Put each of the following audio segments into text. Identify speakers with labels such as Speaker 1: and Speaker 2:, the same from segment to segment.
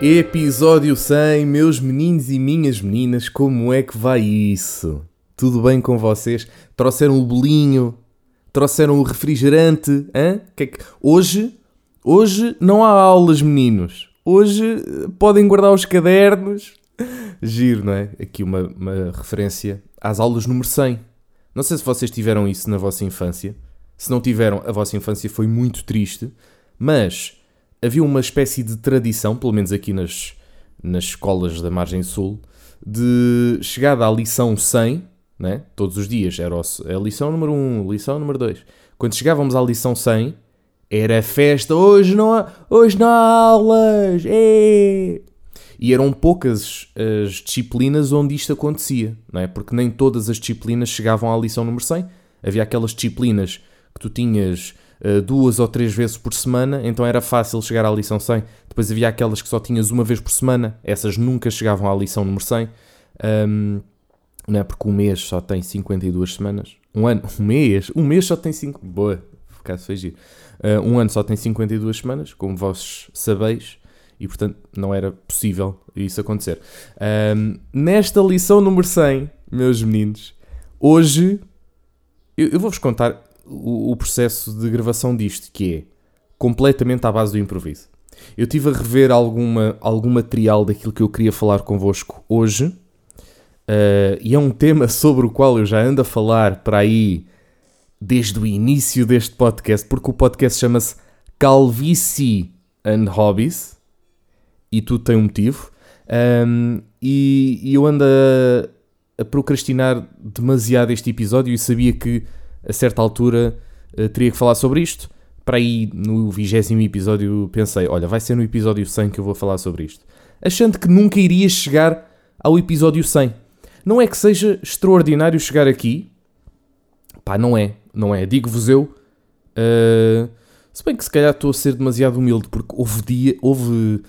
Speaker 1: Episódio 100, meus meninos e minhas meninas, como é que vai isso? Tudo bem com vocês? Trouxeram o bolinho? Trouxeram o refrigerante? Hã? Que é que... Hoje, hoje não há aulas, meninos. Hoje eh, podem guardar os cadernos. Giro, não é? Aqui uma, uma referência às aulas número 100. Não sei se vocês tiveram isso na vossa infância. Se não tiveram, a vossa infância foi muito triste. Mas havia uma espécie de tradição, pelo menos aqui nas, nas escolas da Margem Sul, de chegada à lição 100, né? todos os dias, era a lição número 1, lição número 2. Quando chegávamos à lição 100, era festa, hoje não há, hoje não há aulas, é! E eram poucas as disciplinas onde isto acontecia, não é? Porque nem todas as disciplinas chegavam à lição número 100. Havia aquelas disciplinas que tu tinhas duas ou três vezes por semana, então era fácil chegar à lição 100. Depois havia aquelas que só tinhas uma vez por semana, essas nunca chegavam à lição número 100. Um, não é? Porque um mês só tem 52 semanas. Um ano, um mês, um mês só tem 5. Boa, caso foi giro. Uh, um ano só tem 52 semanas, como vós sabeis, e portanto não era possível isso acontecer. Um, nesta lição número 100, meus meninos, hoje eu vou-vos contar o, o, processo de gravação disto, que é completamente à base do improviso. Eu tive a rever alguma, algum material daquilo que eu queria falar convosco hoje, uh, e é um tema sobre o qual eu já ando a falar para aí desde o início deste podcast, porque o podcast chama-se Calvície and Hobbies, e tudo tem um motivo. Um, e, e, eu ando a, a procrastinar demasiado este episódio e sabia que a certa altura uh, teria que falar sobre isto. Para aí no vigésimo episódio pensei, olha, vai ser no episódio 100 que eu vou falar sobre isto. Achando que nunca iria chegar ao episódio 100. Não é que seja extraordinário chegar aqui. Pá, não é. Não é. Digo-vos eu. Uh, se bem que se calhar estou a ser demasiado humilde, porque houve, dia, houve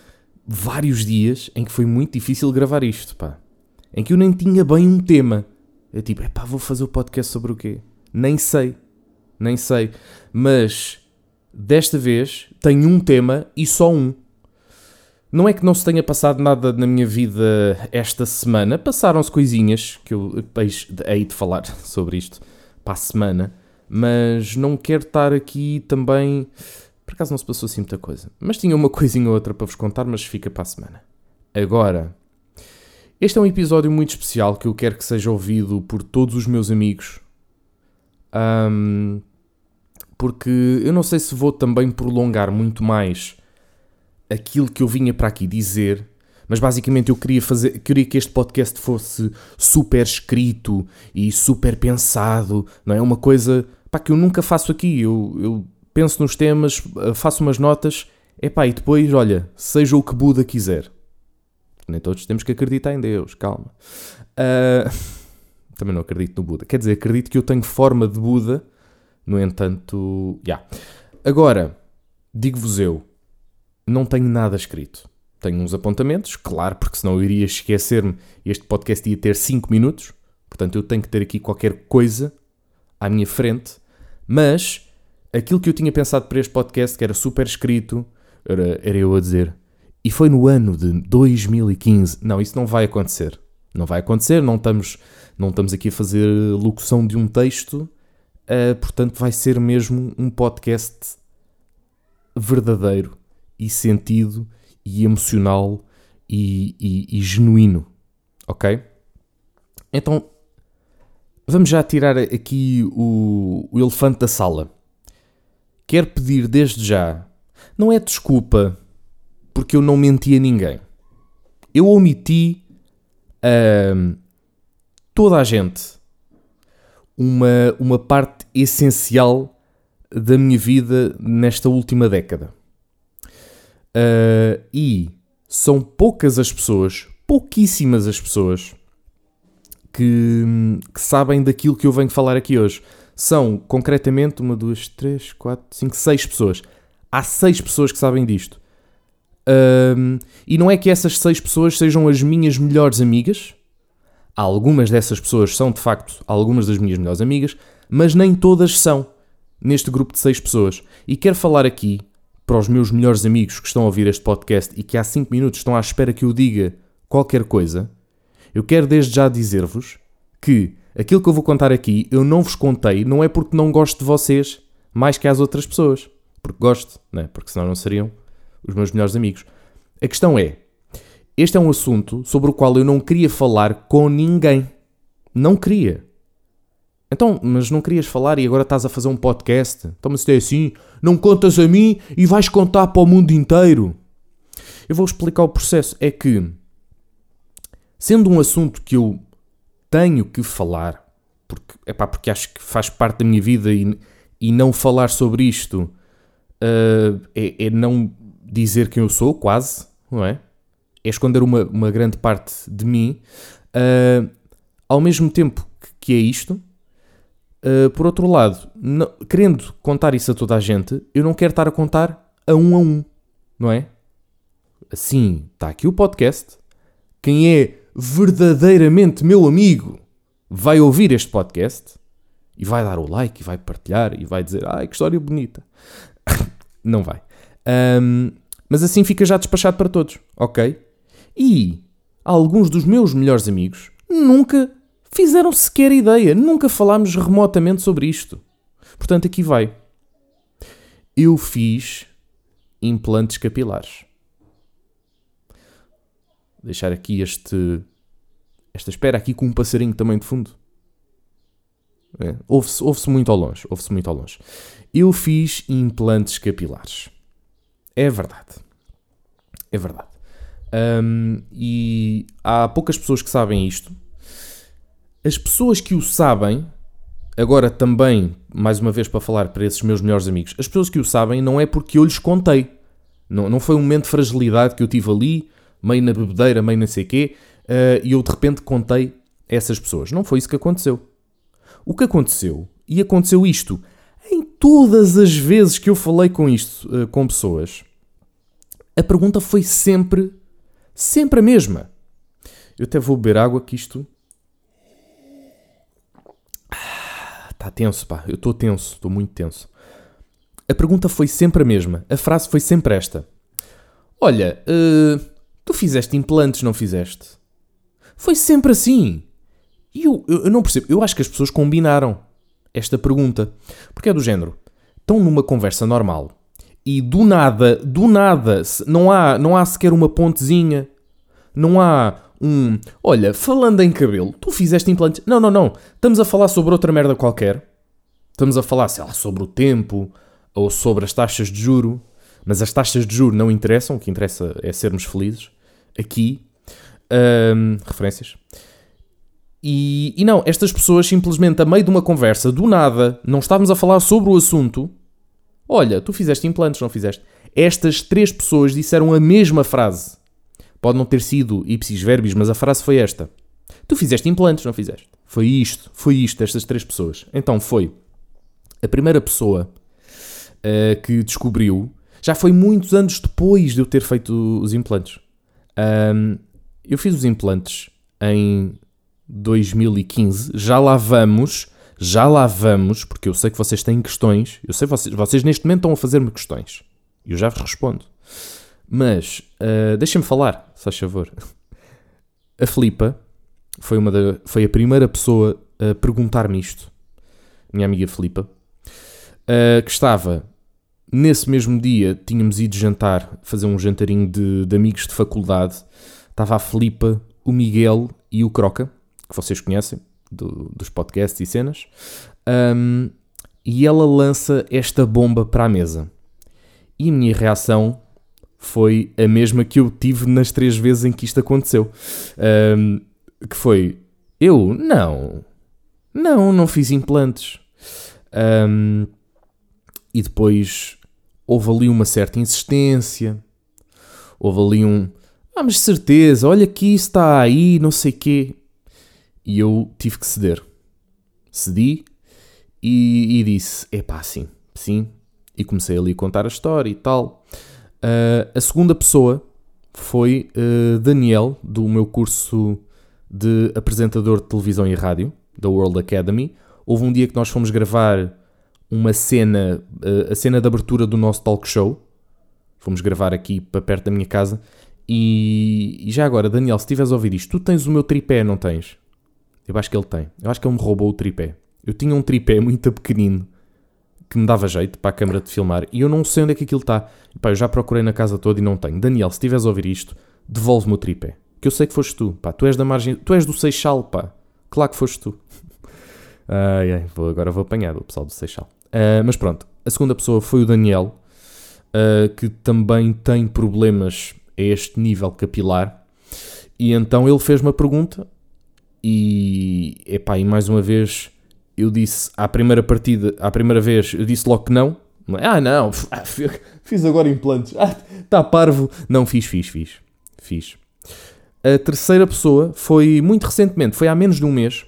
Speaker 1: vários dias em que foi muito difícil gravar isto, pá. Em que eu nem tinha bem um tema. É tipo, é pá, vou fazer o podcast sobre o quê? Nem sei. Nem sei. Mas desta vez tenho um tema e só um. Não é que não se tenha passado nada na minha vida esta semana. Passaram-se coisinhas que eu hei de falar sobre isto para a semana. Mas não quero estar aqui também. Por acaso não se passou assim muita coisa. Mas tinha uma coisinha ou outra para vos contar, mas fica para a semana. Agora, este é um episódio muito especial que eu quero que seja ouvido por todos os meus amigos, um, porque eu não sei se vou também prolongar muito mais aquilo que eu vinha para aqui dizer, mas basicamente eu queria fazer, queria que este podcast fosse super escrito e super pensado, não é uma coisa pá, que eu nunca faço aqui. Eu, eu penso nos temas, faço umas notas, epá, e depois, olha, seja o que Buda quiser. Nem todos temos que acreditar em Deus, calma. Uh, também não acredito no Buda. Quer dizer, acredito que eu tenho forma de Buda, no entanto, já. Yeah. Agora, digo-vos eu, não tenho nada escrito. Tenho uns apontamentos, claro, porque senão eu iria esquecer-me. Este podcast ia ter 5 minutos, portanto eu tenho que ter aqui qualquer coisa à minha frente. Mas aquilo que eu tinha pensado para este podcast, que era super escrito, era, era eu a dizer. E foi no ano de 2015. Não, isso não vai acontecer. Não vai acontecer, não estamos não estamos aqui a fazer locução de um texto, uh, portanto, vai ser mesmo um podcast verdadeiro e sentido e emocional e, e, e genuíno. Ok? Então, vamos já tirar aqui o, o elefante da sala. Quero pedir desde já, não é desculpa porque eu não menti a ninguém. Eu omiti toda a gente uma, uma parte essencial da minha vida nesta última década. Uh, e são poucas as pessoas, pouquíssimas as pessoas, que, que, sabem daquilo que eu venho falar aqui hoje. São concretamente uma, duas, três, quatro, cinco, seis pessoas. Há seis pessoas que sabem disto. Uh, e não é que essas seis pessoas sejam as minhas melhores amigas, Algumas dessas pessoas são de facto algumas das minhas melhores amigas, mas nem todas são neste grupo de seis pessoas. E quero falar aqui para os meus melhores amigos que estão a ouvir este podcast e que há 5 minutos estão à espera que eu diga qualquer coisa, eu quero desde já dizer-vos que aquilo que eu vou contar aqui eu não vos contei, não é porque não gosto de vocês mais que às outras pessoas. Porque gosto, né? porque senão não seriam os meus melhores amigos. A questão é: este é um assunto sobre o qual eu não queria falar com ninguém. Não queria. Então, mas não querias falar e agora estás a fazer um podcast? Então, mas isto é assim, não contas a mim e vais contar para o mundo inteiro. Eu vou explicar o processo. É que, sendo um assunto que eu tenho que falar, porque, epá, porque acho que faz parte da minha vida e, e não falar sobre isto uh, é, é, não dizer quem eu sou, quase, não é? É esconder uma, uma grande parte de mim. Uh, ao mesmo tempo que, é isto, Uh, por outro lado, não, querendo contar isso a toda a gente, eu não quero estar a contar a um a um, não é? Assim, está aqui o podcast. Quem é verdadeiramente meu amigo vai ouvir este podcast e vai dar o like e vai partilhar e vai dizer: Ai, que história bonita. não vai. Um, mas assim fica já despachado para todos, ok? E alguns dos meus melhores amigos nunca fizeram sequer ideia, nunca falámos remotamente sobre isto. Portanto, aqui vai. Eu fiz implantes capilares. Deixar aqui este esta espera aqui com um passarinho também de fundo. É, ouve-se ouve muito ao longe, ouve-se muito ao longe. Eu fiz implantes capilares. É verdade. É verdade. Um, e há poucas pessoas que sabem isto. As pessoas que o sabem, agora também, mais uma vez para falar para esses meus melhores amigos, as pessoas que o sabem não é porque eu lhes contei. Não, não foi um momento de fragilidade que eu tive ali, meio na bebedeira, meio não sei quê, uh, e eu de repente contei a essas pessoas. Não foi isso que aconteceu. O que aconteceu, e aconteceu isto em todas as vezes que eu falei com isto uh, com pessoas, a pergunta foi sempre, sempre a mesma. Eu até vou beber água que isto Está tenso, pá. Eu estou tenso, estou muito tenso. A pergunta foi sempre a mesma. A frase foi sempre esta: Olha, uh, tu fizeste implantes, não fizeste? Foi sempre assim. E eu, eu, eu não percebo. Eu acho que as pessoas combinaram esta pergunta. Porque é do género: estão numa conversa normal e do nada, do nada, não há, não há sequer uma pontezinha, não há um. Olha, falando em cabelo, tu fizeste implantes. Não, não, não. Estamos a falar sobre outra merda qualquer. Estamos a falar, sei lá, sobre o tempo ou sobre as taxas de juro. Mas as taxas de juro não interessam. O que interessa é sermos felizes. Aqui. Referências. E, e não, estas pessoas simplesmente, a meio de uma conversa, do nada, não estávamos a falar sobre o assunto. Olha, tu fizeste implantes, não fizeste? Estas três pessoas disseram a mesma frase. Pode não ter sido ipsis verbis, mas a frase foi esta. Tu fizeste implantes, não fizeste? Foi isto, foi isto, estas três pessoas. Então foi a primeira pessoa uh, que descobriu, já foi muitos anos depois de eu ter feito os implantes. Um, eu fiz os implantes em 2015, já lá vamos, já lá vamos, porque eu sei que vocês têm questões, eu sei que vocês, vocês neste momento estão a fazer-me questões, e eu já vos respondo. Mas, uh, deixem-me falar, se faz favor. A Filipa foi, uma foi a primeira pessoa a perguntar-me isto. Minha amiga Filipa. Uh, que estava, nesse mesmo dia, tínhamos ido jantar, fazer um jantarinho de, de amigos de faculdade. Estava a Filipa, o Miguel e o Croca, que vocês conhecem, do, dos podcasts e cenas. Um, e ela lança esta bomba para a mesa. E a minha reação foi a mesma que eu tive nas três vezes em que isto aconteceu. Um, que foi, eu, não, não, não fiz implantes. Um, e depois houve ali uma certa insistência, houve ali um, ah, mas certeza, olha isso está aí, não sei quê. E eu tive que ceder. Cedi e, e disse, epá, sim, sim. E comecei ali a contar a história e tal. Uh, a segunda pessoa foi uh, Daniel, do meu curso de apresentador de televisão e rádio, da World Academy. Houve um dia que nós fomos gravar uma cena, uh, a cena de abertura do nosso talk show, Fomos gravar aqui para perto da minha casa. E, e já agora, Daniel, se estiveres a ouvir isto, tu tens o meu tripé, não tens? Eu acho que ele tem. Eu acho que ele me roubou o tripé. Eu tinha um tripé muito pequenino que me dava jeito para a câmara de filmar e eu não sei onde é que aquilo está. Pá, eu já procurei na casa toda e não tenho. Daniel, se estiveres a ouvir isto, devolve-me o tripé. Que eu sei que foste tu, pá. Tu és da margem. Tu és do Seixal, pá. Claro que foste tu. ai, ai, vou, agora vou apanhar o pessoal do Seixal. Uh, mas pronto, a segunda pessoa foi o Daniel, uh, que também tem problemas a este nível capilar. E então ele fez uma pergunta e, epá, e mais uma vez eu disse à primeira partida, à primeira vez, eu disse logo que não. Ah, não, ah, fiz agora implantes. Ah, está parvo. Não, fiz, fiz, fiz. Fiz. A terceira pessoa foi muito recentemente, foi há menos de um mês.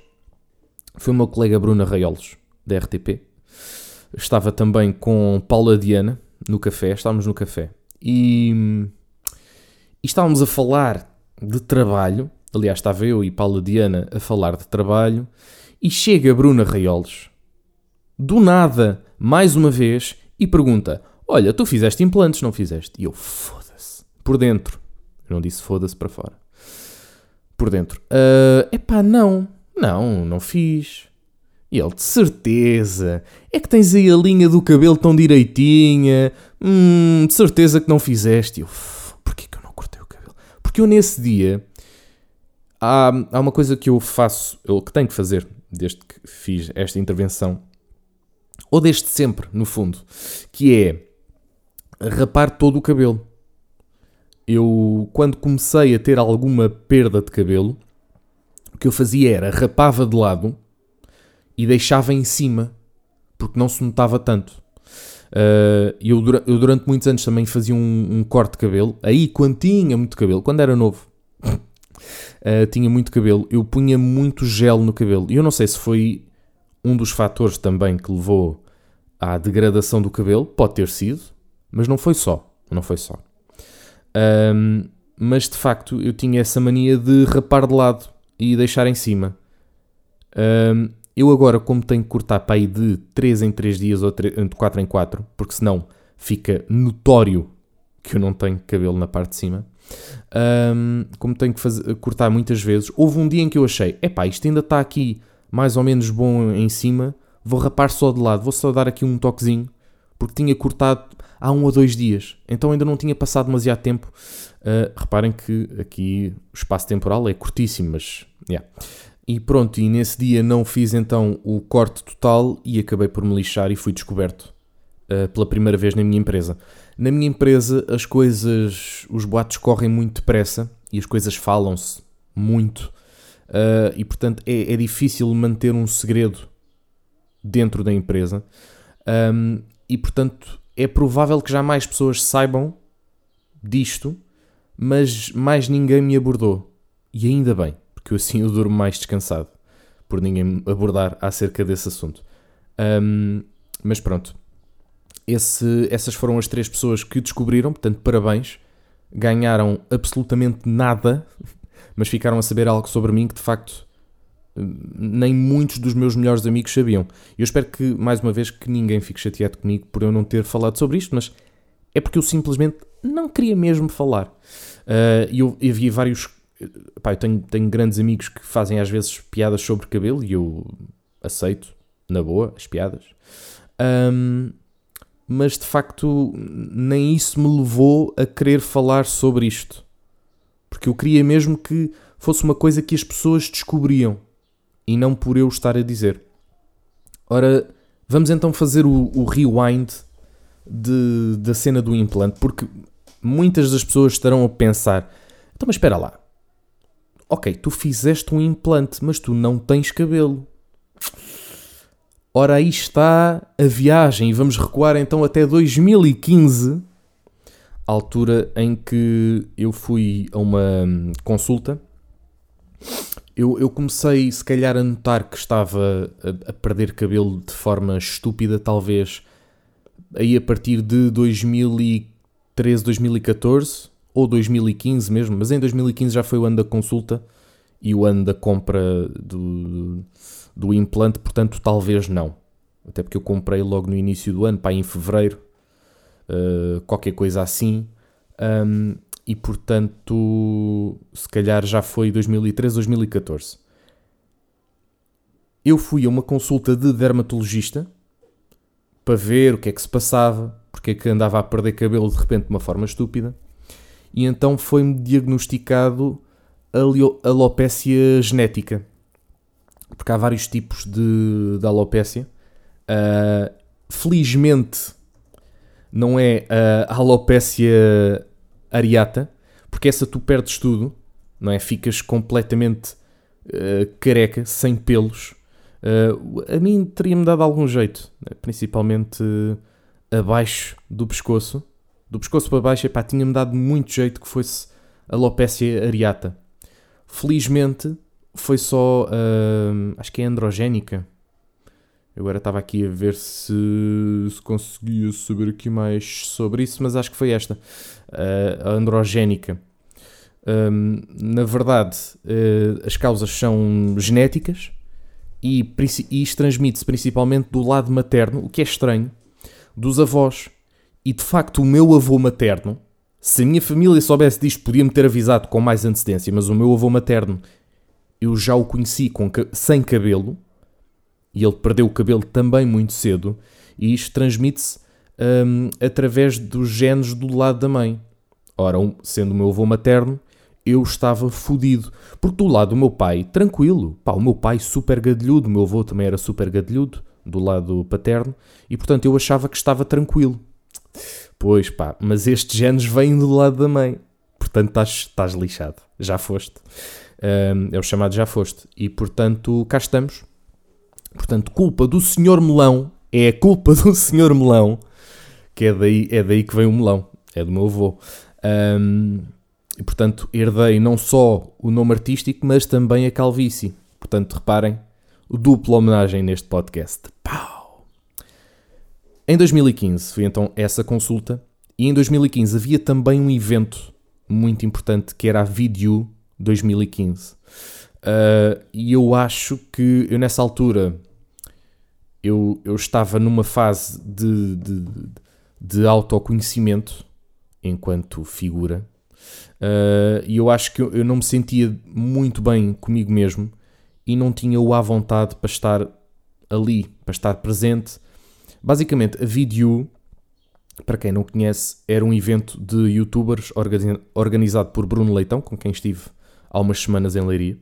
Speaker 1: Foi o meu colega Bruna Raiolos, da RTP. Estava também com Paula Diana no café, estávamos no café. E, e estávamos a falar de trabalho. Aliás, estava eu e Paula Diana a falar de trabalho e chega Bruna Raiolos, do nada, mais uma vez, e pergunta: Olha, tu fizeste implantes, não fizeste? E eu, foda-se. Por dentro. Eu não disse foda-se para fora. Por dentro. Uh, epá, não. Não, não fiz. E ele, de certeza. É que tens aí a linha do cabelo tão direitinha. Hum, de certeza que não fizeste. E eu, porquê que eu não cortei o cabelo? Porque eu nesse dia. Há, há uma coisa que eu faço, que tenho que fazer desde que fiz esta intervenção, ou desde sempre, no fundo, que é rapar todo o cabelo. Eu, quando comecei a ter alguma perda de cabelo, o que eu fazia era rapava de lado e deixava em cima, porque não se notava tanto. Uh, eu, eu, durante muitos anos também fazia um, um, corte de cabelo, aí quando tinha muito cabelo, quando era novo, uh, tinha muito cabelo, eu punha muito gel no cabelo. E eu não sei se foi um dos fatores também que levou à degradação do cabelo, pode ter sido, mas não foi só. Não foi só. Um, mas de facto eu tinha essa mania de rapar de lado e deixar em cima. Um, eu agora, como tenho que cortar para aí de 3 em 3 dias ou de 4 em 4, porque senão fica notório que eu não tenho cabelo na parte de cima, um, como tenho que fazer, cortar muitas vezes, houve um dia em que eu achei: epá, isto ainda está aqui mais ou menos bom em cima, vou rapar só de lado, vou só dar aqui um toquezinho, porque tinha cortado há um ou dois dias, então ainda não tinha passado demasiado tempo. Uh, reparem que aqui o espaço temporal é curtíssimo, mas. Yeah. E pronto, e nesse dia não fiz então o corte total e acabei por me lixar e fui descoberto uh, pela primeira vez na minha empresa. Na minha empresa as coisas, os boatos correm muito depressa e as coisas falam-se muito uh, e portanto é, é, difícil manter um segredo dentro da empresa. Um, e portanto é provável que já mais pessoas saibam disto, mas mais ninguém me abordou. E ainda bem, porque assim eu durmo mais descansado por ninguém me abordar acerca desse assunto. Um, mas pronto, esse, essas foram as três pessoas que descobriram, portanto, parabéns. Ganharam absolutamente nada, mas ficaram a saber algo sobre mim que de facto nem muitos dos meus melhores amigos sabiam. Eu espero que, mais uma vez, que ninguém fique chateado comigo por eu não ter falado sobre isto, mas é porque eu simplesmente não queria mesmo falar. Uh, eu, eu havia vários. Pá, eu tenho, tenho grandes amigos que fazem às vezes piadas sobre cabelo e eu aceito, na boa, as piadas. Um, mas de facto nem isso me levou a querer falar sobre isto. Porque eu queria mesmo que fosse uma coisa que as pessoas descobriam e não por eu estar a dizer. Ora, vamos então fazer o, o rewind de, da cena do implante, porque muitas das pessoas estarão a pensar: então, mas espera lá, ok, tu fizeste um implante, mas tu não tens cabelo. Ora, aí está a viagem, vamos recuar então até 2015, altura em que eu fui a uma hum, consulta. Eu, eu comecei, se calhar, a notar que estava a, a perder cabelo de forma estúpida, talvez aí a partir de 2013, 2014 ou 2015 mesmo, mas em 2015 já foi o ano da consulta e o ano da compra do, do implante, portanto, talvez não. Até porque eu comprei logo no início do ano, pá, em fevereiro. uh, qualquer coisa assim. Um, e portanto, se calhar já foi 2013, 2014. Eu fui a uma consulta de dermatologista para ver o que é que se passava, porque é que andava a perder cabelo de repente de uma forma estúpida, e então foi-me diagnosticado alopécia genética, porque há vários tipos de, de alopécia. Uh, felizmente não é a alopécia areata, porque essa tu perdes tudo, não é? Ficas completamente uh, careca, sem pelos. Uh, a mim teria-me dado algum jeito, né? principalmente abaixo do pescoço. Do pescoço para baixo, tinha-me dado muito jeito que fosse alopécia areata. Felizmente foi só, uh, acho que é androgénica. Eu agora estava aqui a ver se, se, conseguia saber aqui mais sobre isso, mas acho que foi esta, a androgénica. Um, na verdade, uh, as causas são genéticas e, e isto transmite-se principalmente do lado materno, o que é estranho, dos avós. E de facto, o meu avô materno, se a minha família soubesse disto, podia-me ter avisado com mais antecedência, mas o meu avô materno, eu já o conheci com, sem cabelo, e ele perdeu o cabelo também muito cedo, e isto transmite-se um, através dos genes do lado da mãe. Ora, sendo o meu avô materno, eu estava fodido. Porque do lado do meu pai, tranquilo, pá, o meu pai super gadilhudo, o meu avô também era super gadilhudo, do lado paterno, e portanto eu achava que estava tranquilo. Pois pá, mas estes genes vêm do lado da mãe, portanto estás lixado, já foste. Um, é o chamado já foste. E portanto cá estamos. Portanto, culpa do senhor melão, é a culpa do senhor melão, que é daí, é daí que vem o melão, é do meu avô. Um, e portanto herdei não só o nome artístico, mas também a calvície. Portanto, reparem, o duplo homenagem neste podcast. Pau! Em 2015 foi então essa consulta, e em 2015 havia também um evento muito importante que era a Video 2015. Uh, e eu acho que eu nessa altura eu, eu estava numa fase de, de, de autoconhecimento enquanto figura Uh, e eu acho que eu, eu, não me sentia muito bem comigo mesmo e não tinha o à vontade para estar ali, para estar presente. Basicamente, a Video, para quem não conhece, era um evento de youtubers organizado por Bruno Leitão, com quem estive há umas semanas em Leiria.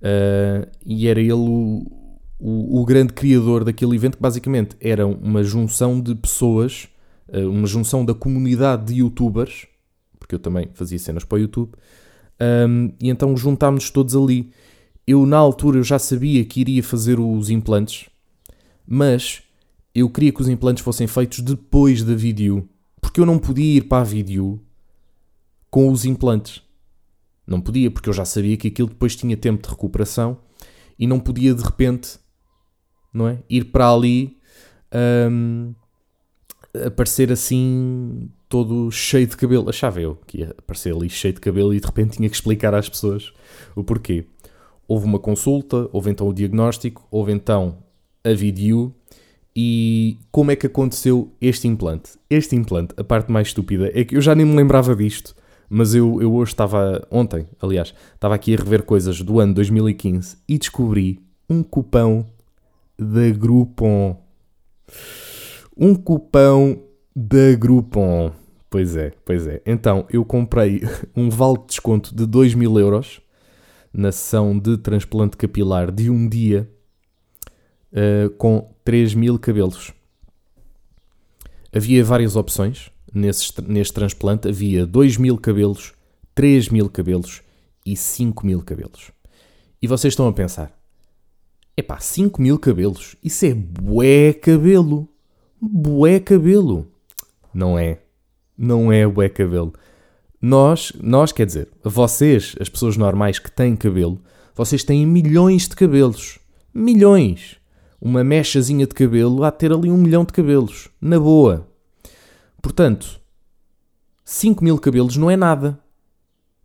Speaker 1: Uh, e era ele o, o, o, grande criador daquele evento, que basicamente era uma junção de pessoas, uh, uma junção da comunidade de youtubers porque eu também fazia cenas para o YouTube, um, e então juntámos-nos todos ali. Eu, na altura, eu já sabia que iria fazer os implantes, mas eu queria que os implantes fossem feitos depois da vídeo, porque eu não podia ir para a vídeo com os implantes. Não podia, porque eu já sabia que aquilo depois tinha tempo de recuperação e não podia de repente, não é? Ir para ali um, aparecer assim todo cheio de cabelo. Achava eu que ia aparecer ali cheio de cabelo e de repente tinha que explicar às pessoas o porquê. Houve uma consulta, houve então o diagnóstico, houve então a vídeo e como é que aconteceu este implante? Este implante, a parte mais estúpida, é que eu já nem me lembrava disto, mas eu, eu hoje estava, ontem, aliás, estava aqui a rever coisas do ano 2015 e descobri um cupão da Groupon. Um cupão da Groupon. Pois é, pois é. Então, eu comprei um vale de desconto de 2 mil euros na sessão de transplante capilar de um dia uh, com 3 mil cabelos. Havia várias opções nesse, neste transplante. Havia 2 mil cabelos, 3 mil cabelos e 5 mil cabelos. E vocês estão a pensar, epá, 5 mil cabelos? Isso é bué cabelo. Bué cabelo. Não é não é o é cabelo. Nós, nós, quer dizer, vocês, as pessoas normais que têm cabelo, vocês têm milhões de cabelos. Milhões. Uma mechazinha de cabelo há de ter ali um milhão de cabelos. Na boa. Portanto, 5 mil cabelos não é nada.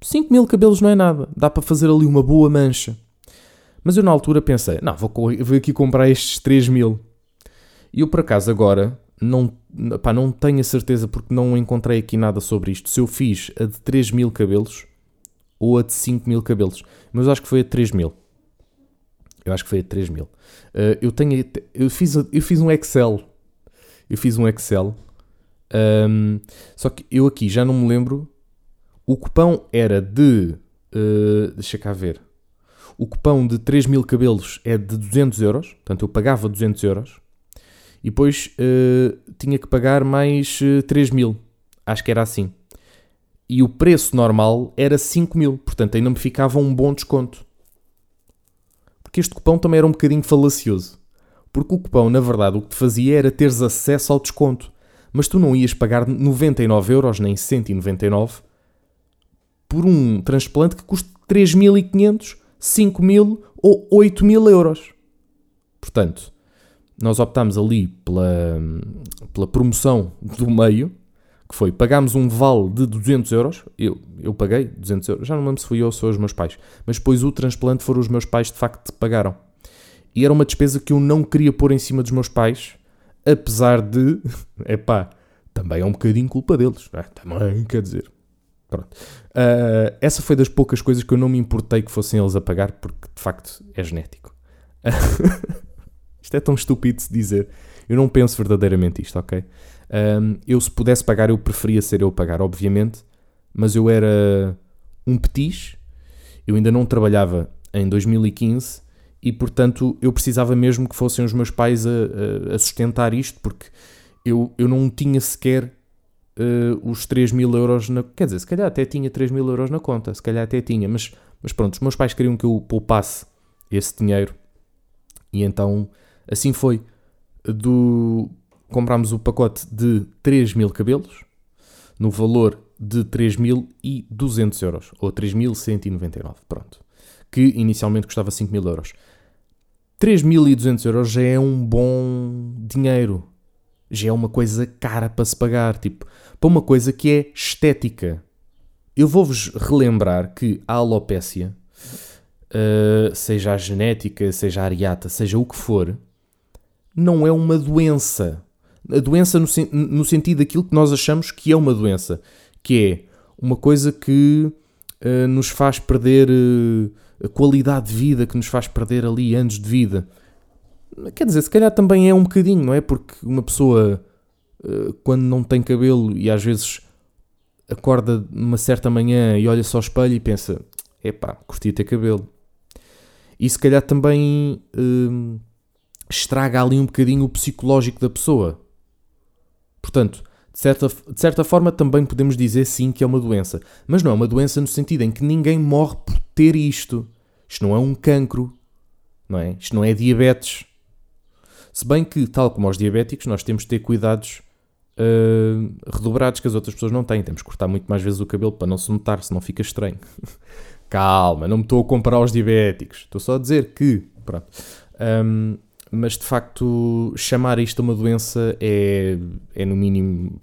Speaker 1: 5 mil cabelos não é nada. Dá para fazer ali uma boa mancha. Mas eu na altura pensei, não, vou, vou aqui comprar estes 3 mil. E eu por acaso agora não, pá, não tenho a certeza porque não encontrei aqui nada sobre isto. Se eu fiz a de 3 mil cabelos ou a de 5 mil cabelos. Mas eu acho que foi a de 3 mil. Eu acho que foi a de 3 mil. Uh, eu, tenho, eu, fiz, eu fiz um Excel. Eu fiz um Excel. Um, só que eu aqui já não me lembro. O cupão era de. Uh, deixa cá ver. O cupão de 3 mil cabelos é de 200 euros. Portanto, eu pagava 200 euros e depois uh, tinha que pagar mais uh, eh, 3 mil. Acho que era assim. E o preço normal era 5 mil, portanto ainda me ficava um bom desconto. Porque este cupão também era um bocadinho falacioso. Porque o cupão, na verdade, o que te fazia era teres acesso ao desconto. Mas tu não ias pagar 99 euros, nem 199, por um transplante que custa 3.500, 5.000 ou 8.000 euros. Portanto, nós optámos ali pela, pela promoção do meio, que foi, pagámos um vale de 200 euros, eu, eu paguei 200 euros, já não lembro se fui eu ou se foram os meus pais, mas depois o transplante foram os meus pais de facto que pagaram. E era uma despesa que eu não queria pôr em cima dos meus pais, apesar de, é pá, também é um bocadinho culpa deles, é, também quer dizer. Pronto. Uh, essa foi das poucas coisas que eu não me importei que fossem eles a pagar, porque de facto é genético. Isto é tão estúpido de se dizer. Eu não penso verdadeiramente isto, ok? Um, eu, se pudesse pagar, eu preferia ser eu a pagar, obviamente, mas eu era um petis, eu ainda não trabalhava em 2015 e, portanto, eu precisava mesmo que fossem os meus pais a, a, sustentar isto, porque eu, eu não tinha sequer uh, os 3 mil euros na. Quer dizer, se calhar até tinha 3 mil euros na conta, se calhar até tinha, mas, mas pronto, os meus pais queriam que eu poupasse esse dinheiro e então Assim foi. Do... Comprámos o pacote de 3 mil cabelos no valor de 3.200 euros, ou 3.199, pronto. Que inicialmente custava 5 mil euros. 3.200 euros já é um bom dinheiro. Já é uma coisa cara para se pagar. Tipo, para uma coisa que é estética. Eu vou-vos relembrar que a alopécia, uh, seja a genética, seja a ariata, seja o que for, não é uma doença. A doença no, no sentido daquilo que nós achamos que é uma doença, que é uma coisa que uh, nos faz perder uh, a qualidade de vida, que nos faz perder ali anos de vida. Quer dizer, se calhar também é um bocadinho, não é? Porque uma pessoa, uh, quando não tem cabelo e às vezes acorda numa certa manhã e olha só ao espelho e pensa: epá, curti ter cabelo. E se calhar também estraga ali um bocadinho o psicológico da pessoa. Portanto, de certa, de certa forma também podemos dizer sim que é uma doença. Mas não é uma doença no sentido em que ninguém morre por ter isto. Isto não é um cancro, não é? Isto não é diabetes. Se bem que, tal como aos diabéticos, nós temos de ter cuidados uh, redobrados que as outras pessoas não têm. Temos que cortar muito mais vezes o cabelo para não se notar, senão fica estranho. Calma, não me estou a comparar aos diabéticos. Estou só a dizer que, pronto. Um, mas de facto chamar isto uma doença é, é no mínimo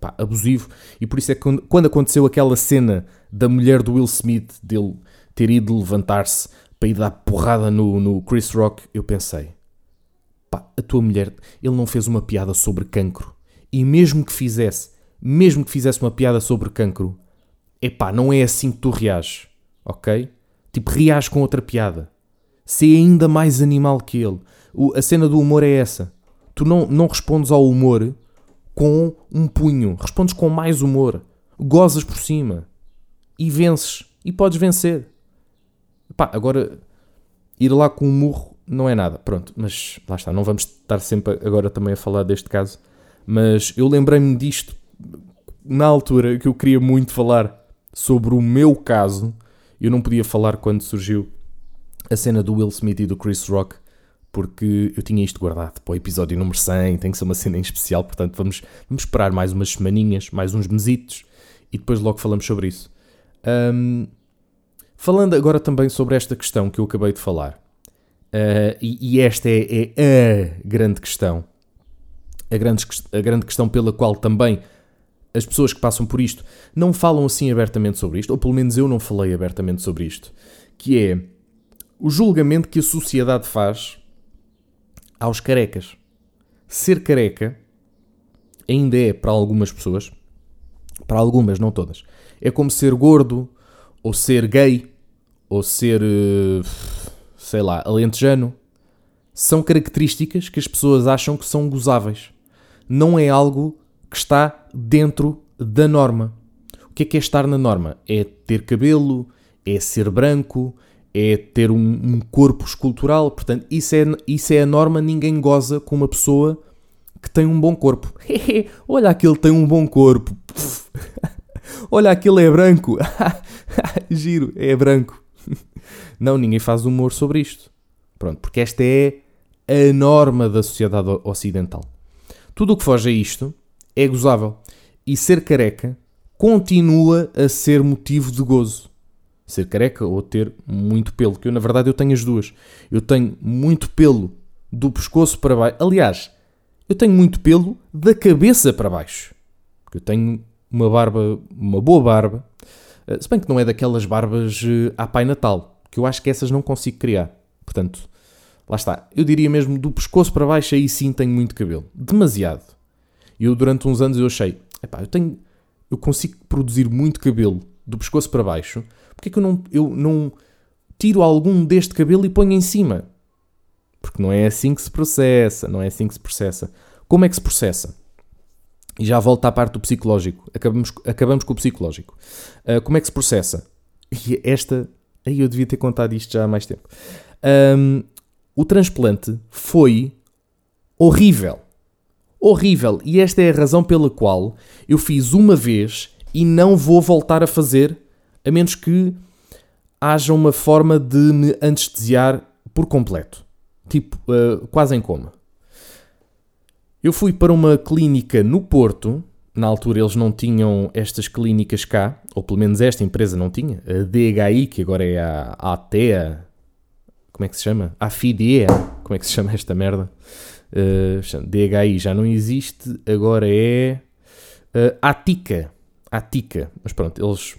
Speaker 1: pá, abusivo. E por isso é que quando, aconteceu aquela cena da mulher do Will Smith, dele ter ido levantar-se para ir dar porrada no, no Chris Rock, eu pensei: pá, a tua mulher, ele não fez uma piada sobre cancro. E mesmo que fizesse, mesmo que fizesse uma piada sobre cancro, é pá, não é assim que tu reages, ok? Tipo, reages com outra piada. Ser ainda mais animal que ele. A cena do humor é essa. Tu não, não respondes ao humor com um punho. Respondes com mais humor. Gozas por cima. E vences. E podes vencer. Pá, agora ir lá com um murro não é nada. Pronto, mas lá está. Não vamos estar sempre agora também a falar deste caso. Mas eu lembrei-me disto na altura que eu queria muito falar sobre o meu caso. Eu não podia falar quando surgiu a cena do Will Smith e do Chris Rock porque eu tinha isto guardado para o episódio número 100, tem que ser uma cena em especial, portanto vamos, vamos esperar mais umas semaninhas, mais uns mesitos, e depois logo falamos sobre isso. Um, falando agora também sobre esta questão que eu acabei de falar, uh, e, e, esta é, é, a grande questão, a grande, a grande questão pela qual também as pessoas que passam por isto não falam assim abertamente sobre isto, ou pelo menos eu não falei abertamente sobre isto, que é o julgamento que a sociedade faz aos carecas. Ser careca ainda é para algumas pessoas, para algumas, não todas, é como ser gordo, ou ser gay, ou ser, eh, sei lá, alentejano. São características que as pessoas acham que são gozáveis. Não é algo que está dentro da norma. O que é que é estar na norma? É ter cabelo, é ser branco, é ter um, um, corpo escultural. Portanto, isso é, isso é a norma. Ninguém goza com uma pessoa que tem um bom corpo. Olha, aquele tem um bom corpo. Olha, aquele é branco. Giro, é branco. Não, ninguém faz humor sobre isto. Pronto, porque esta é a norma da sociedade ocidental. Tudo o que foge a isto é gozável. E ser careca continua a ser motivo de gozo ser careca ou ter muito pelo, que eu na verdade eu tenho as duas. Eu tenho muito pelo do pescoço para baixo. Aliás, eu tenho muito pelo da cabeça para baixo. Porque eu tenho uma barba, uma boa barba. Eh, se bem que não é daquelas barbas eh, à Pai Natal, que eu acho que essas não consigo criar. Portanto, lá está. Eu diria mesmo do pescoço para baixo aí sim tenho muito cabelo. Demasiado. Eu durante uns anos eu achei, epá, eu tenho eu consigo produzir muito cabelo do pescoço para baixo, porque é que eu não, eu não tiro algum deste cabelo e ponho em cima? Porque não é assim que se processa, não é assim que se processa. Como é que se processa? E já volto à parte do psicológico. Acabamos, acabamos com o psicológico. Uh, como é que se processa? E esta. Aí eu devia ter contado isto já há mais tempo. Um, o transplante foi horrível. Horrível. E esta é a razão pela qual eu fiz uma vez e não vou voltar a fazer, a menos que haja uma forma de me anestesiar por completo. Tipo, uh, quase em coma. Eu fui para uma clínica no Porto. Na altura eles não tinham estas clínicas cá, ou pelo menos esta empresa não tinha. A DHI, que agora é a ATEA. Como é que se chama? A FIDEA. Como é que se chama esta merda? Uh, DHI já não existe, agora é uh, ATICA à Tica. Mas pronto, eles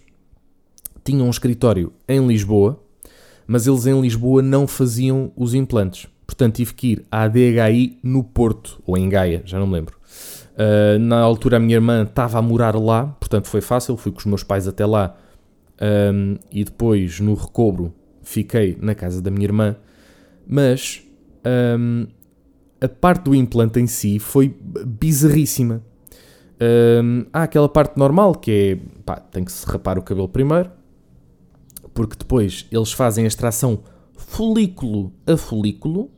Speaker 1: tinham um escritório em Lisboa, mas eles em Lisboa não faziam os implantes. Portanto, tive que ir à DHI no Porto, ou em Gaia, já não me lembro. Uh, na altura, a minha irmã estava a morar lá, portanto, foi fácil. Fui com os meus pais até lá um, e depois, no recobro, fiquei na casa da minha irmã. Mas um, a parte do implante em si foi bizarríssima. Um, há aquela parte normal que é pá, tem que se rapar o cabelo primeiro, porque depois eles fazem a extração folículo a folículo.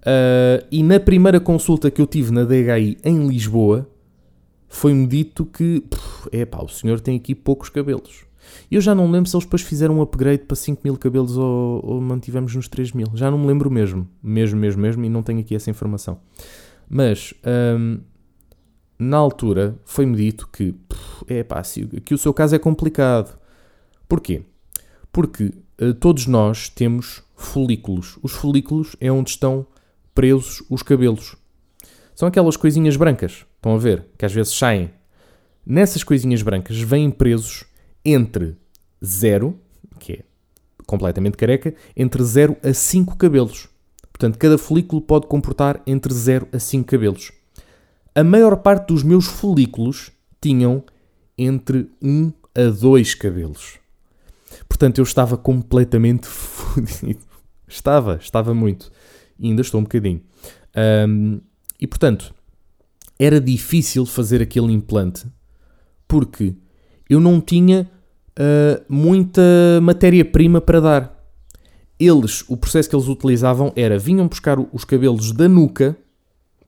Speaker 1: Uh, e na primeira consulta que eu tive na DHI em Lisboa, foi-me dito que é pá, o senhor tem aqui poucos cabelos. Eu já não lembro se eles depois fizeram um upgrade para 5 mil cabelos ou, ou mantivemos nos 3 mil. Já não me lembro mesmo. Mesmo, mesmo, mesmo. E não tenho aqui essa informação. Mas na altura foi-me dito que, é pá, que o seu caso é complicado. Porquê? Porque uh, todos nós temos folículos. Os folículos é onde estão presos os cabelos. São aquelas coisinhas brancas, estão a ver, que às vezes saem. Nessas coisinhas brancas vêm presos entre 0, que é completamente careca, entre 0 a 5 cabelos. Portanto, cada folículo pode comportar entre 0 a 5 cabelos a maior parte dos meus folículos tinham entre um a dois cabelos. Portanto, eu estava completamente fodido. Estava, estava muito. E ainda estou um bocadinho. Um, e portanto, era difícil fazer aquele implante porque eu não tinha uh, muita matéria-prima para dar. Eles, o processo que eles utilizavam era vinham buscar os cabelos da nuca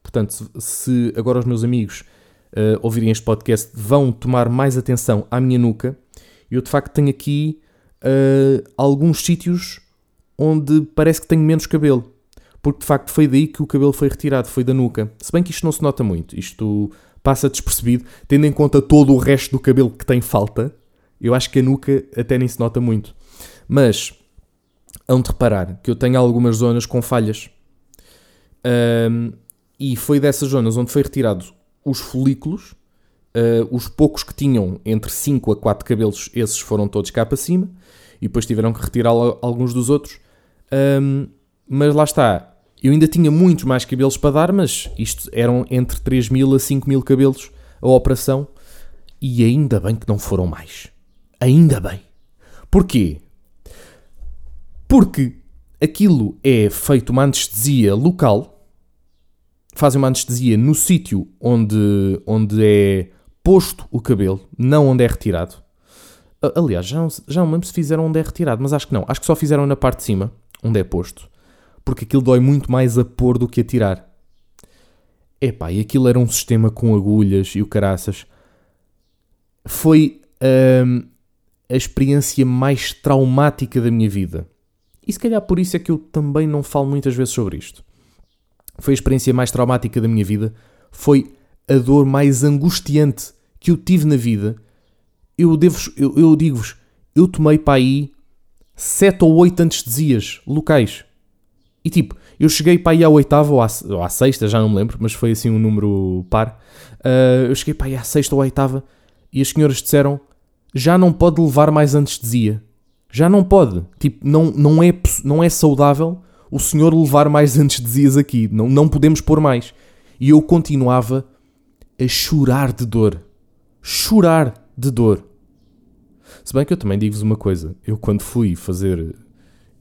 Speaker 1: Portanto, se agora os meus amigos uh, ouvirem este podcast, vão tomar mais atenção à minha nuca. Eu de facto tenho aqui uh, alguns sítios onde parece que tenho menos cabelo. Porque de facto foi daí que o cabelo foi retirado, foi da nuca. Se bem que isto não se nota muito, isto passa despercebido, tendo em conta todo o resto do cabelo que tem falta. Eu acho que a nuca até nem se nota muito. Mas hão de reparar que eu tenho algumas zonas com falhas. Um, e foi dessas zonas onde foi retirado os folículos, uh, os poucos que tinham entre 5 a 4 cabelos, esses foram todos cá para cima, e depois tiveram que retirar alguns dos outros. Um, mas lá está, eu ainda tinha muitos mais cabelos para dar, mas isto eram entre 3 mil a 5 mil cabelos a operação. E ainda bem que não foram mais. Ainda bem. Porquê? Porque aquilo é feito uma anestesia local, fazem uma anestesia no sítio onde, onde é posto o cabelo, não onde é retirado. Aliás, já não, já não lembro se fizeram onde é retirado, mas acho que não. Acho que só fizeram na parte de cima, onde é posto. Porque aquilo dói muito mais a pôr do que a tirar. Epá, e aquilo era um sistema com agulhas e o caraças. Foi hum, a experiência mais traumática da minha vida. E se calhar por isso é que eu também não falo muitas vezes sobre isto. Foi a experiência mais traumática da minha vida. Foi a dor mais angustiante que eu tive na vida. Eu, devo, eu, eu digo-vos, eu tomei para aí sete ou oito anestesias locais. E tipo, eu cheguei para aí à oitava ou à, ou à sexta, já não me lembro, mas foi assim um número par. Uh, eu cheguei para aí à sexta ou à oitava e as senhoras disseram já não pode levar mais anestesia. Já não pode. Tipo, não, não, é, não é saudável o senhor levar mais anestesias aqui. Não, não podemos pôr mais. E eu continuava a chorar de dor. Chorar de dor. Se bem que eu também digo-vos uma coisa. Eu quando fui fazer...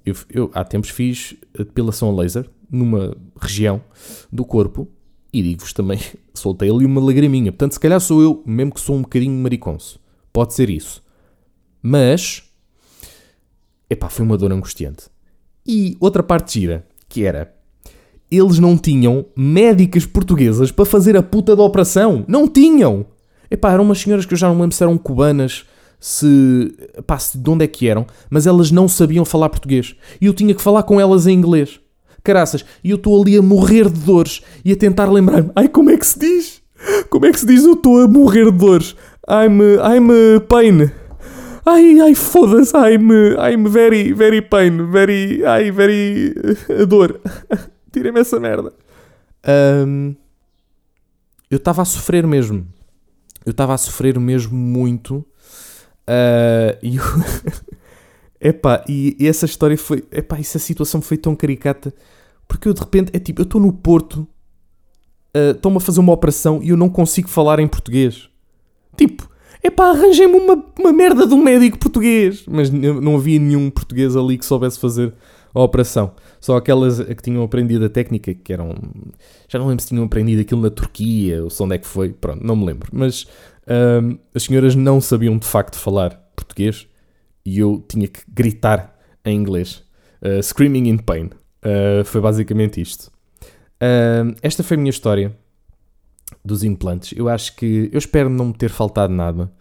Speaker 1: Eu, eu há tempos fiz depilação a laser numa região do corpo e digo-vos também, soltei ali uma lagriminha. Portanto, se calhar sou eu, mesmo que sou um bocadinho mariconso. Pode ser isso. Mas, epá, foi uma dor angustiante. E outra parte gira, que era, eles não tinham médicas portuguesas para fazer a puta da operação. Não tinham! Epá, eram umas senhoras que eu já não lembro se eram cubanas, se, epá, se de onde é que eram, mas elas não sabiam falar português. E eu tinha que falar com elas em inglês. Caraças, e eu estou ali a morrer de dores e a tentar lembrar-me. Ai, como é que se diz? Como é que se diz eu estou a morrer de dores? I'm, I'm pain. Ai, ai, foda-se. I'm, I'm very, very pain. Very, ai, very uh, dor. Tirem-me essa merda. Um, eu estava a sofrer mesmo. Eu estava a sofrer mesmo muito. Uh, e eu... epá, e, essa história foi. Epá, essa situação foi tão caricata. Porque eu de repente, é tipo, eu estou no Porto, uh, estão-me a fazer uma operação e eu não consigo falar em português. Tipo, é pá, arranjei-me uma, uma merda de um médico português. Mas não havia nenhum português ali que soubesse fazer a operação. Só aquelas que tinham aprendido a técnica, que eram. Já não lembro se tinham aprendido aquilo na Turquia ou se onde é que foi. Pronto, não me lembro. Mas um, as senhoras não sabiam de facto falar português e eu tinha que gritar em inglês. Uh, screaming in pain. Uh, foi basicamente isto. Uh, esta foi a minha história dos implantes. Eu acho que. Eu espero não me ter faltado nada.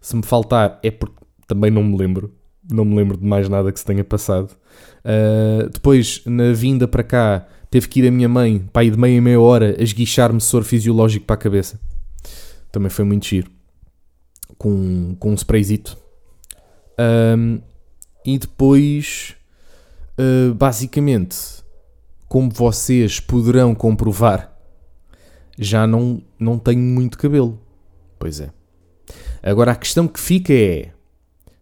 Speaker 1: Se me faltar é porque também não me lembro. Não me lembro de mais nada que se tenha passado. Uh, depois, na vinda para cá, teve que ir a minha mãe, pai de meia meia hora, a esguichar-me soro fisiológico para a cabeça. Também foi muito giro. Com, com um sprayzito. Um, e depois, uh, basicamente, como vocês poderão comprovar, já não, não tenho muito cabelo. Pois é. Agora a questão que fica é: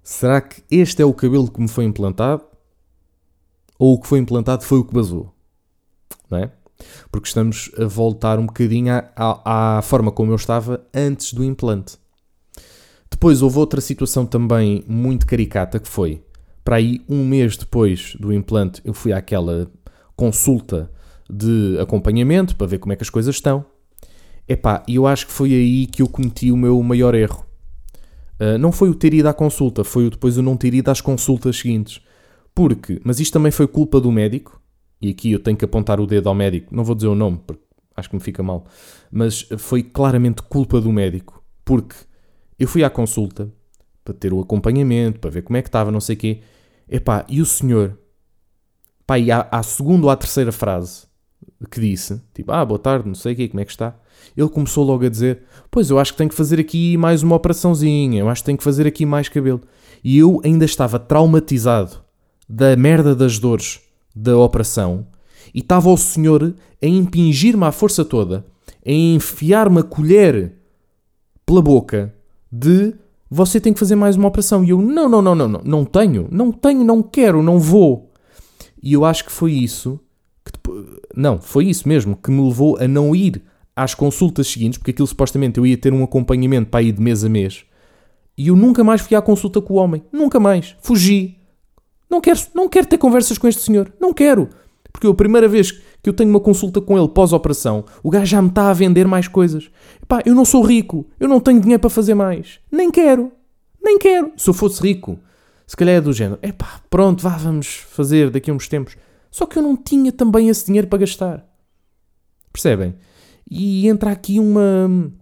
Speaker 1: será que este é o cabelo que me foi implantado? Ou o que foi implantado foi o que basou? Não é? Porque estamos a voltar um bocadinho à, à, à forma como eu estava antes do implante. Depois houve outra situação também muito caricata que foi para aí um mês depois do implante eu fui àquela consulta de acompanhamento para ver como é que as coisas estão. Epá, eu acho que foi aí que eu cometi o meu maior erro. Uh, não foi o ter ido à consulta, foi depois o não ter ido às consultas seguintes. Porque, mas isto também foi culpa do médico, e aqui eu tenho que apontar o dedo ao médico, não vou dizer o nome, porque acho que me fica mal, mas foi claramente culpa do médico, porque eu fui à consulta para ter o acompanhamento, para ver como é que estava, não sei o quê. Epá, e o senhor, pá, e à, à segunda ou à terceira frase que disse, tipo, ah, boa tarde, não sei o quê, como é que está? ele começou logo a dizer: Pois eu acho que tenho que fazer aqui mais uma operaçãozinha, eu acho que tenho que fazer aqui mais cabelo. E eu ainda estava traumatizado da merda das dores da operação e estava o senhor a impingir-me à força toda, a enfiar uma colher pela boca de você tem que fazer mais uma operação. E eu, não, não, não, não, não, não tenho, não tenho, não quero, não vou. E eu acho que foi isso não, foi isso mesmo que me levou a não ir às consultas seguintes, porque aquilo supostamente eu ia ter um acompanhamento para ir de mês a mês. E eu nunca mais fui à consulta com o homem. Nunca mais. Fugi. Não quero, não quero ter conversas com este senhor. Não quero. Porque a primeira vez que eu tenho uma consulta com ele pós-operação, o gajo já me está a vender mais coisas. Pá, eu não sou rico. Eu não tenho dinheiro para fazer mais. Nem quero. Nem quero. Se eu fosse rico, se calhar é do género. É pá, pronto, vá, vamos fazer daqui a uns tempos. Só que eu não tinha também esse dinheiro para gastar. Percebem? E entra aqui uma,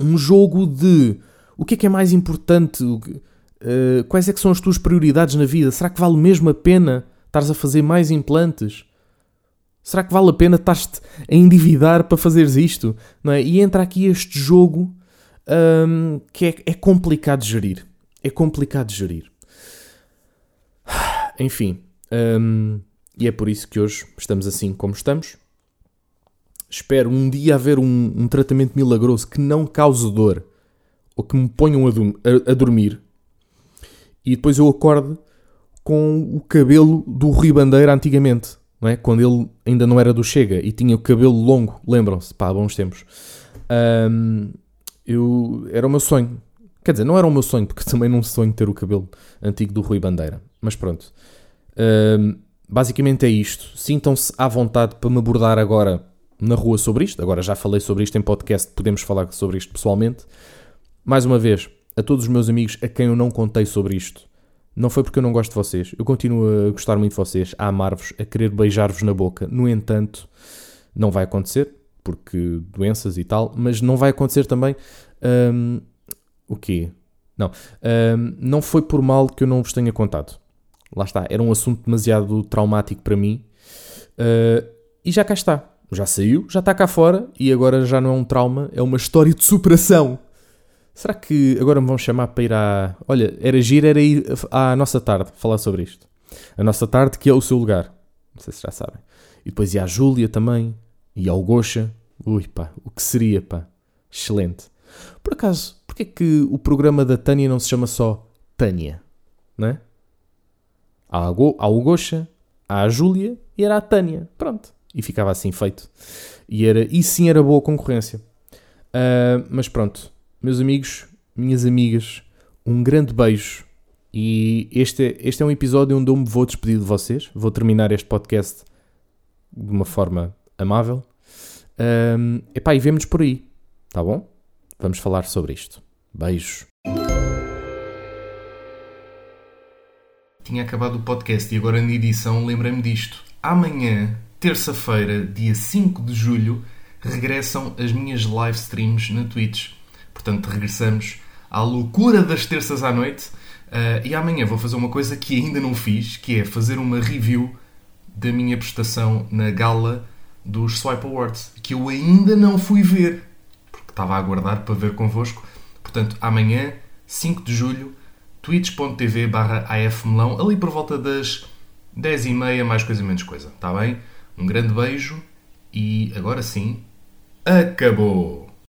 Speaker 1: um jogo de o que é que é mais importante, uh, quais é que são as tuas prioridades na vida? Será que vale mesmo a pena estares a fazer mais implantes? Será que vale a pena estar-te a endividar para fazeres isto? Não é? E entra aqui este jogo um, que é, é complicado de gerir. É complicado de gerir. Enfim, um, e é por isso que hoje estamos assim como estamos. Espero um dia haver um, um tratamento milagroso que não cause dor ou que me ponham a, a, a dormir e depois eu acordo com o cabelo do Rui Bandeira antigamente, não é? quando ele ainda não era do Chega e tinha o cabelo longo, lembram-se? Pá, bons tempos. Um, eu, era o meu sonho. Quer dizer, não era o meu sonho, porque também não sonho ter o cabelo antigo do Rui Bandeira. Mas pronto. Um, basicamente é isto. Sintam-se à vontade para me abordar agora na rua sobre isto. Agora já falei sobre isto em podcast, podemos falar sobre isto pessoalmente. Mais uma vez, a todos os meus amigos a quem eu não contei sobre isto. Não foi porque eu não gosto de vocês. Eu continuo a gostar muito de vocês, a amar-vos, a querer beijar-vos na boca. No entanto, não vai acontecer, porque doenças e tal, mas não vai acontecer também. Um, o quê? Não. Um, não foi por mal que eu não vos tenha contado. Lá está. Era um assunto demasiado traumático para mim. Uh, e já cá está já saiu, já está cá fora e agora já não é um trauma, é uma história de superação. Será que agora me vão chamar para ir à. Olha, era giro, era ir à nossa tarde falar sobre isto. A nossa tarde, que é o seu lugar. Não sei se já sabem. E depois ia à Júlia também, e ao Gocha. Ui, pá, o que seria, pá. Excelente. Por acaso, porquê é que o programa da Tânia não se chama só Tânia? Não é? O Gocha, a Júlia e era a Tânia. Pronto e ficava assim feito. E, era, e sim era boa concorrência. Uh, mas pronto, meus amigos, minhas amigas, um grande beijo. E este, é, este é um episódio onde eu me vou despedir de vocês. Vou terminar este podcast de uma forma amável. Um, epá, e vemos por aí, tá bom? Vamos falar sobre isto. Beijos. Tinha acabado o podcast e agora na edição lembrei-me disto. Amanhã terça-feira, dia 5 de julho, regressam as minhas live streams na Twitch. Portanto, regressamos à loucura das terças à noite. Uh, e amanhã vou fazer uma coisa que ainda não fiz, que é fazer uma review da minha prestação na gala dos Swipe Awards, que eu ainda não fui ver, porque estava a aguardar para ver convosco. Portanto, amanhã, 5 de julho, twitch.tv barra afmelão, ali por volta das 10h30, mais coisa menos coisa, está bem? Um grande beijo e agora sim, acabou!